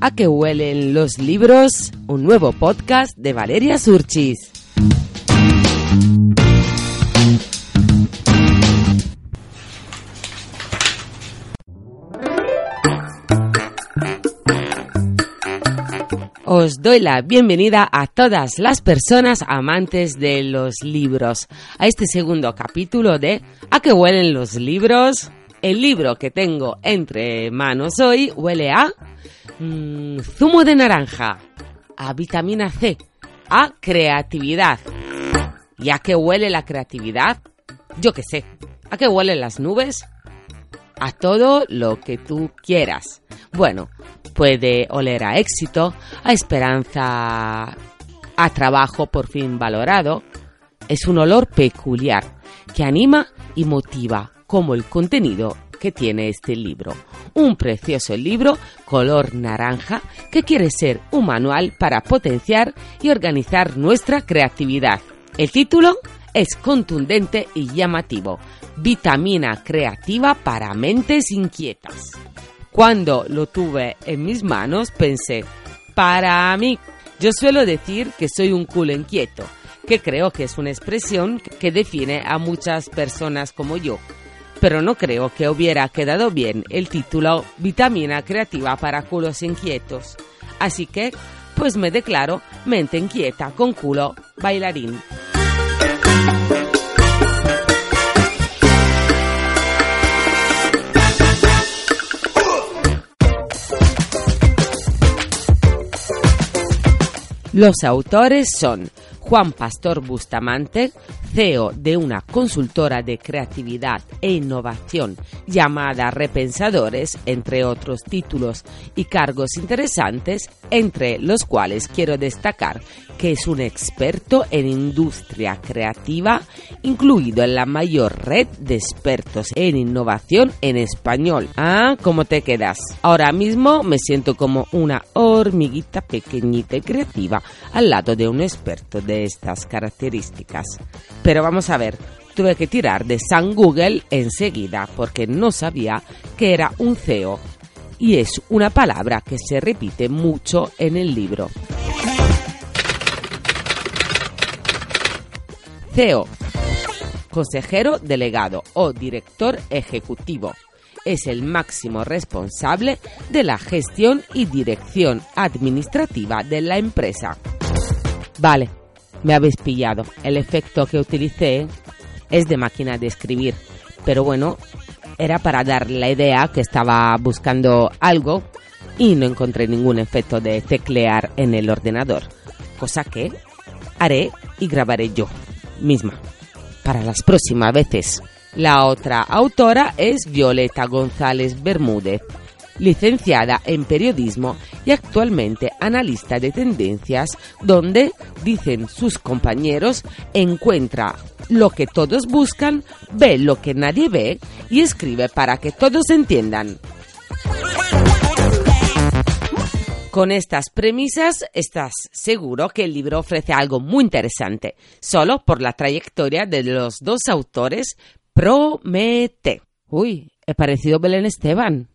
A que huelen los libros, un nuevo podcast de Valeria Surchis. Os doy la bienvenida a todas las personas amantes de los libros, a este segundo capítulo de ¿A qué huelen los libros? El libro que tengo entre manos hoy huele a mm, zumo de naranja, a vitamina C, a creatividad. ¿Y a qué huele la creatividad? Yo qué sé. ¿A qué huelen las nubes? A todo lo que tú quieras. Bueno, puede oler a éxito, a esperanza, a trabajo por fin valorado. Es un olor peculiar que anima y motiva, como el contenido que tiene este libro. Un precioso libro color naranja que quiere ser un manual para potenciar y organizar nuestra creatividad. El título es contundente y llamativo. Vitamina creativa para mentes inquietas. Cuando lo tuve en mis manos pensé, para mí, yo suelo decir que soy un culo inquieto, que creo que es una expresión que define a muchas personas como yo. Pero no creo que hubiera quedado bien el título Vitamina Creativa para culos inquietos. Así que, pues me declaro mente inquieta con culo bailarín. Los autores son Juan Pastor Bustamante, CEO de una consultora de creatividad e innovación llamada Repensadores, entre otros títulos y cargos interesantes, entre los cuales quiero destacar que es un experto en industria creativa, incluido en la mayor red de expertos en innovación en español. Ah, ¿cómo te quedas? Ahora mismo me siento como una hormiguita pequeñita y creativa al lado de un experto de estas características. Pero vamos a ver, tuve que tirar de San Google enseguida porque no sabía que era un CEO y es una palabra que se repite mucho en el libro. CEO, consejero delegado o director ejecutivo. Es el máximo responsable de la gestión y dirección administrativa de la empresa. Vale, me habéis pillado. El efecto que utilicé es de máquina de escribir. Pero bueno, era para dar la idea que estaba buscando algo y no encontré ningún efecto de teclear en el ordenador. Cosa que haré y grabaré yo misma para las próximas veces. La otra autora es Violeta González Bermúdez, licenciada en periodismo y actualmente analista de tendencias, donde, dicen sus compañeros, encuentra lo que todos buscan, ve lo que nadie ve y escribe para que todos entiendan. Con estas premisas estás seguro que el libro ofrece algo muy interesante. Solo por la trayectoria de los dos autores promete. Uy, he parecido Belén Esteban.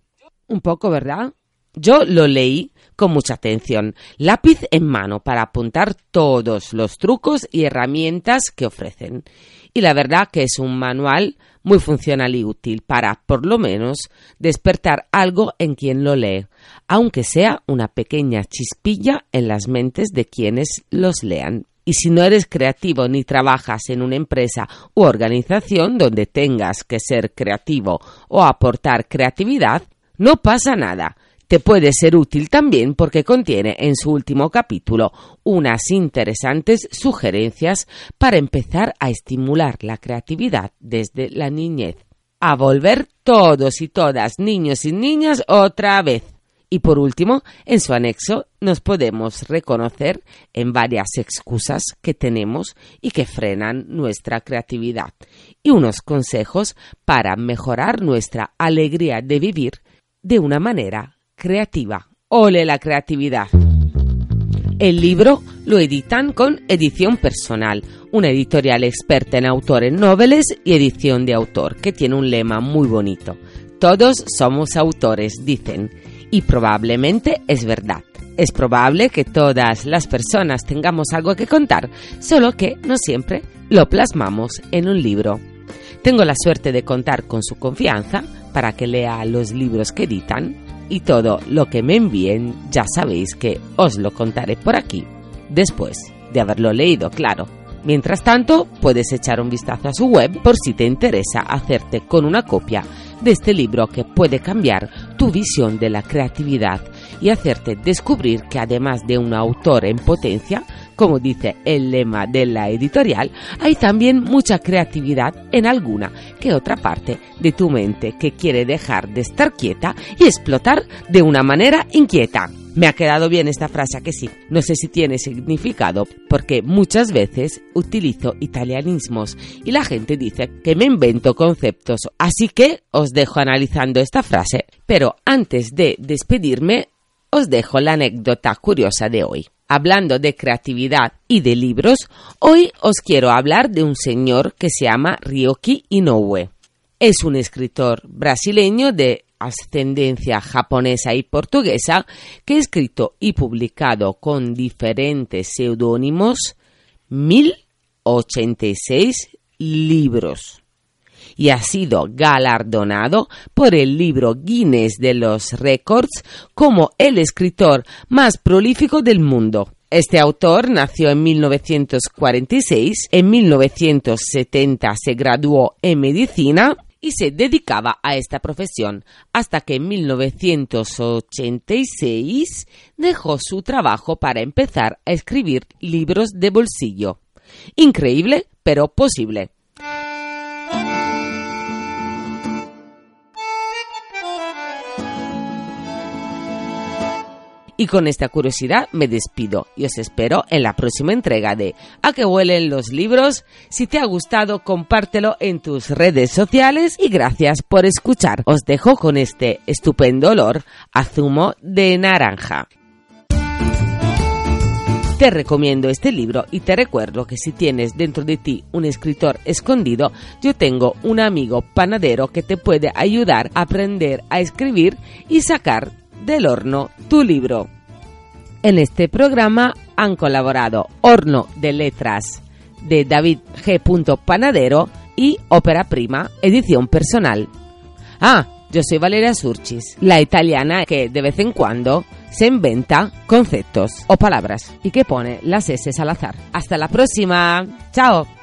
Un poco, ¿verdad? Yo lo leí con mucha atención, lápiz en mano para apuntar todos los trucos y herramientas que ofrecen. Y la verdad que es un manual muy funcional y útil para, por lo menos, despertar algo en quien lo lee, aunque sea una pequeña chispilla en las mentes de quienes los lean. Y si no eres creativo ni trabajas en una empresa u organización donde tengas que ser creativo o aportar creatividad, no pasa nada te puede ser útil también porque contiene en su último capítulo unas interesantes sugerencias para empezar a estimular la creatividad desde la niñez. a volver todos y todas, niños y niñas, otra vez. Y por último, en su anexo nos podemos reconocer en varias excusas que tenemos y que frenan nuestra creatividad y unos consejos para mejorar nuestra alegría de vivir de una manera creativa. Ole la creatividad. El libro lo editan con Edición Personal, una editorial experta en autores noveles y edición de autor, que tiene un lema muy bonito. Todos somos autores, dicen y probablemente es verdad. Es probable que todas las personas tengamos algo que contar, solo que no siempre lo plasmamos en un libro. Tengo la suerte de contar con su confianza para que lea los libros que editan y todo lo que me envíen ya sabéis que os lo contaré por aquí, después de haberlo leído, claro. Mientras tanto, puedes echar un vistazo a su web por si te interesa hacerte con una copia de este libro que puede cambiar tu visión de la creatividad y hacerte descubrir que además de un autor en potencia, como dice el lema de la editorial, hay también mucha creatividad en alguna que otra parte de tu mente que quiere dejar de estar quieta y explotar de una manera inquieta. Me ha quedado bien esta frase, que sí. No sé si tiene significado, porque muchas veces utilizo italianismos y la gente dice que me invento conceptos. Así que os dejo analizando esta frase, pero antes de despedirme, os dejo la anécdota curiosa de hoy. Hablando de creatividad y de libros, hoy os quiero hablar de un señor que se llama Ryoki Inoue. Es un escritor brasileño de ascendencia japonesa y portuguesa que ha escrito y publicado con diferentes seudónimos 1086 libros y ha sido galardonado por el libro Guinness de los Récords como el escritor más prolífico del mundo. Este autor nació en 1946, en 1970 se graduó en medicina y se dedicaba a esta profesión hasta que en 1986 dejó su trabajo para empezar a escribir libros de bolsillo. Increíble, pero posible. Y con esta curiosidad me despido y os espero en la próxima entrega de A que huelen los libros. Si te ha gustado, compártelo en tus redes sociales y gracias por escuchar. Os dejo con este estupendo olor a zumo de naranja. Te recomiendo este libro y te recuerdo que si tienes dentro de ti un escritor escondido, yo tengo un amigo panadero que te puede ayudar a aprender a escribir y sacar del horno tu libro. En este programa han colaborado Horno de Letras de David G. Panadero y Ópera Prima, edición personal. Ah, yo soy Valeria Surchis, la italiana que de vez en cuando se inventa conceptos o palabras y que pone las S al azar. Hasta la próxima. Chao.